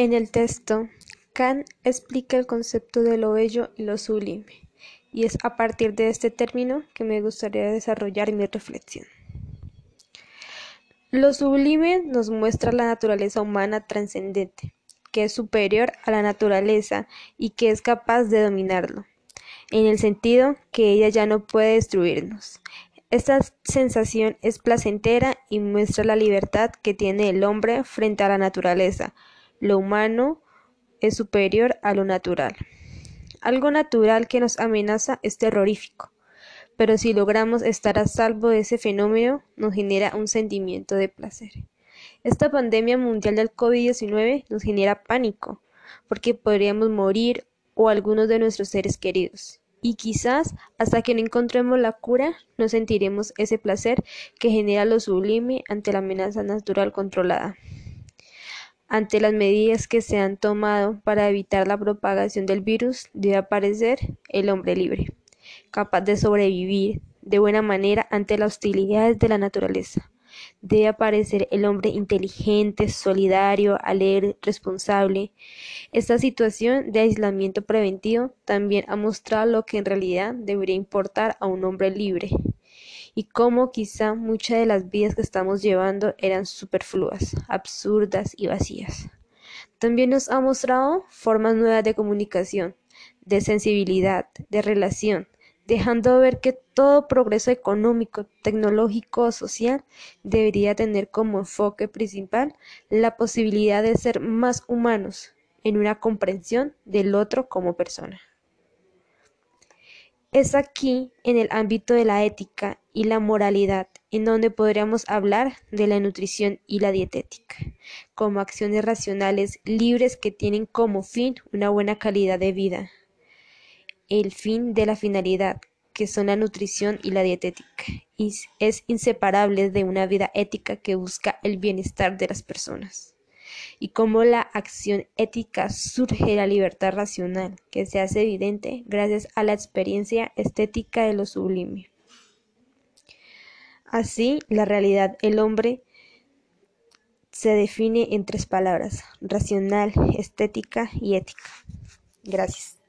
En el texto, Kant explica el concepto de lo bello y lo sublime, y es a partir de este término que me gustaría desarrollar mi reflexión. Lo sublime nos muestra la naturaleza humana trascendente, que es superior a la naturaleza y que es capaz de dominarlo, en el sentido que ella ya no puede destruirnos. Esta sensación es placentera y muestra la libertad que tiene el hombre frente a la naturaleza. Lo humano es superior a lo natural. Algo natural que nos amenaza es terrorífico, pero si logramos estar a salvo de ese fenómeno, nos genera un sentimiento de placer. Esta pandemia mundial del COVID-19 nos genera pánico, porque podríamos morir o algunos de nuestros seres queridos. Y quizás hasta que no encontremos la cura no sentiremos ese placer que genera lo sublime ante la amenaza natural controlada. Ante las medidas que se han tomado para evitar la propagación del virus, debe aparecer el hombre libre, capaz de sobrevivir de buena manera ante las hostilidades de la naturaleza. Debe aparecer el hombre inteligente, solidario, alegre, responsable. Esta situación de aislamiento preventivo también ha mostrado lo que en realidad debería importar a un hombre libre y cómo quizá muchas de las vidas que estamos llevando eran superfluas, absurdas y vacías. También nos ha mostrado formas nuevas de comunicación, de sensibilidad, de relación, dejando ver que todo progreso económico, tecnológico o social debería tener como enfoque principal la posibilidad de ser más humanos en una comprensión del otro como persona. Es aquí, en el ámbito de la ética y la moralidad, en donde podríamos hablar de la nutrición y la dietética, como acciones racionales libres que tienen como fin una buena calidad de vida. El fin de la finalidad, que son la nutrición y la dietética, es inseparable de una vida ética que busca el bienestar de las personas y cómo la acción ética surge la libertad racional, que se hace evidente gracias a la experiencia estética de lo sublime. Así, la realidad, el hombre, se define en tres palabras, racional, estética y ética. Gracias.